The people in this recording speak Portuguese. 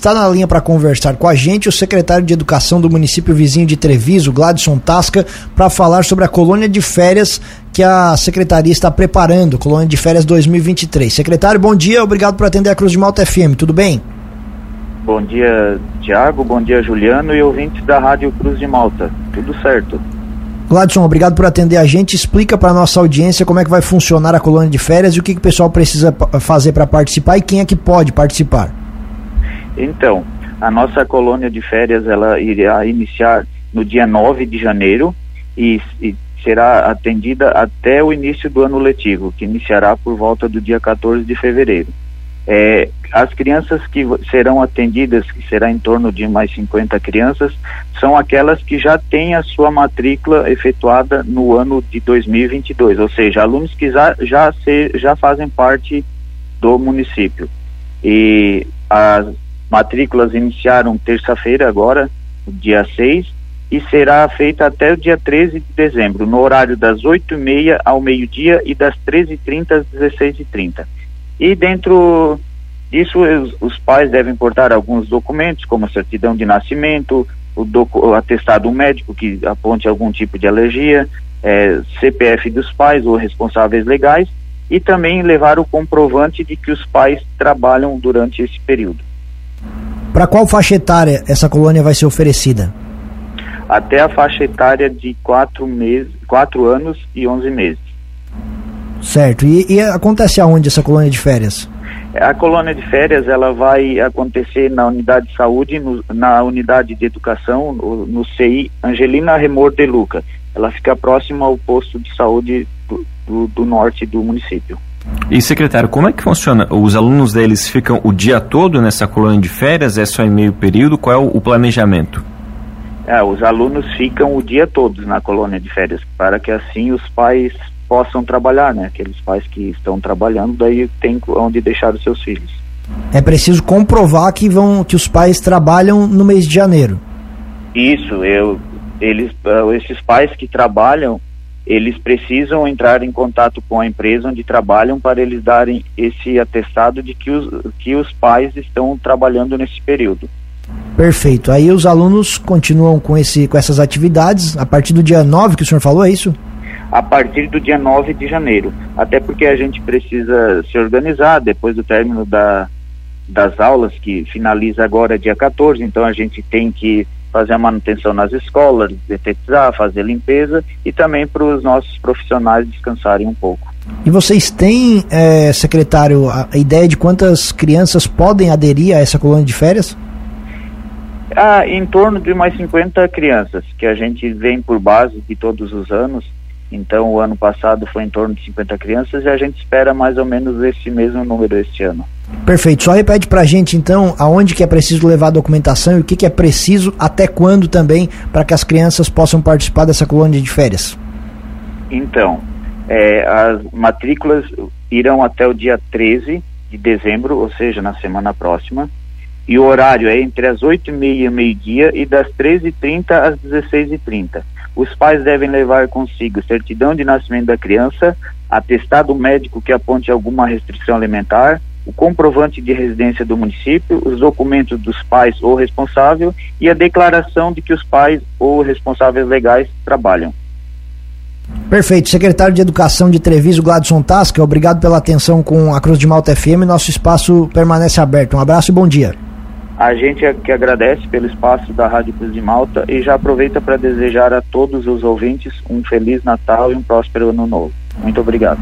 está na linha para conversar com a gente o secretário de Educação do município vizinho de Treviso, Gladson Tasca, para falar sobre a colônia de férias que a secretaria está preparando, colônia de férias 2023. Secretário, bom dia, obrigado por atender a Cruz de Malta FM, tudo bem? Bom dia, Tiago, bom dia, Juliano e ouvintes da Rádio Cruz de Malta, tudo certo. Gladson, obrigado por atender a gente. Explica para nossa audiência como é que vai funcionar a colônia de férias e o que, que o pessoal precisa fazer para participar e quem é que pode participar. Então, a nossa colônia de férias ela irá iniciar no dia 9 de janeiro e, e será atendida até o início do ano letivo, que iniciará por volta do dia 14 de fevereiro. É, as crianças que serão atendidas, que será em torno de mais 50 crianças, são aquelas que já têm a sua matrícula efetuada no ano de 2022, ou seja, alunos que já, já, se, já fazem parte do município. E as matrículas iniciaram terça-feira agora, dia 6, e será feita até o dia 13 de dezembro, no horário das 8h30 ao meio-dia e das 13h30 às 16h30. E dentro disso, os, os, pais devem portar alguns documentos, como a certidão de nascimento, o, o atestado médico que aponte algum tipo de alergia, é, CPF dos pais ou responsáveis legais, e também levar o comprovante de que os pais trabalham durante esse período. Para qual faixa etária essa colônia vai ser oferecida? Até a faixa etária de 4 meses, quatro anos e 11 meses. Certo. E, e, acontece aonde essa colônia de férias? A colônia de férias ela vai acontecer na unidade de saúde, no, na unidade de educação, no, no, CI Angelina Remor de Luca. Ela fica próxima ao posto de saúde do, do, do norte do município. E secretário, como é que funciona? Os alunos deles ficam o dia todo nessa colônia de férias? É só em meio período? Qual é o, planejamento? É, os alunos ficam o dia todo na colônia de férias, para que assim os pais possam trabalhar, né? Aqueles pais que estão trabalhando, daí tem onde deixar os seus filhos. É preciso comprovar que vão que os pais trabalham no mês de janeiro. Isso, eu eles uh, esses pais que trabalham, eles precisam entrar em contato com a empresa onde trabalham para eles darem esse atestado de que os que os pais estão trabalhando nesse período. Perfeito. Aí os alunos continuam com esse com essas atividades a partir do dia 9 que o senhor falou, é isso? a partir do dia 9 de janeiro. Até porque a gente precisa se organizar depois do término da, das aulas, que finaliza agora dia 14, então a gente tem que fazer a manutenção nas escolas, detetizar, fazer limpeza e também para os nossos profissionais descansarem um pouco. E vocês têm, é, secretário, a ideia de quantas crianças podem aderir a essa colônia de férias? Ah, em torno de mais 50 crianças, que a gente vem por base de todos os anos, então, o ano passado foi em torno de 50 crianças e a gente espera mais ou menos esse mesmo número este ano. Perfeito. Só repete para a gente, então, aonde que é preciso levar a documentação e o que, que é preciso, até quando também, para que as crianças possam participar dessa colônia de férias. Então, é, as matrículas irão até o dia 13 de dezembro, ou seja, na semana próxima. E o horário é entre as 8h30 e meio-dia e das 13h30 às 16h30 os pais devem levar consigo certidão de nascimento da criança, atestado médico que aponte alguma restrição alimentar, o comprovante de residência do município, os documentos dos pais ou responsável e a declaração de que os pais ou responsáveis legais trabalham. Perfeito. Secretário de Educação de Treviso, Gladson Tasca, obrigado pela atenção com a Cruz de Malta FM. Nosso espaço permanece aberto. Um abraço e bom dia. A gente é que agradece pelo espaço da Rádio Cruz de Malta e já aproveita para desejar a todos os ouvintes um feliz Natal e um próspero ano novo. Muito obrigado.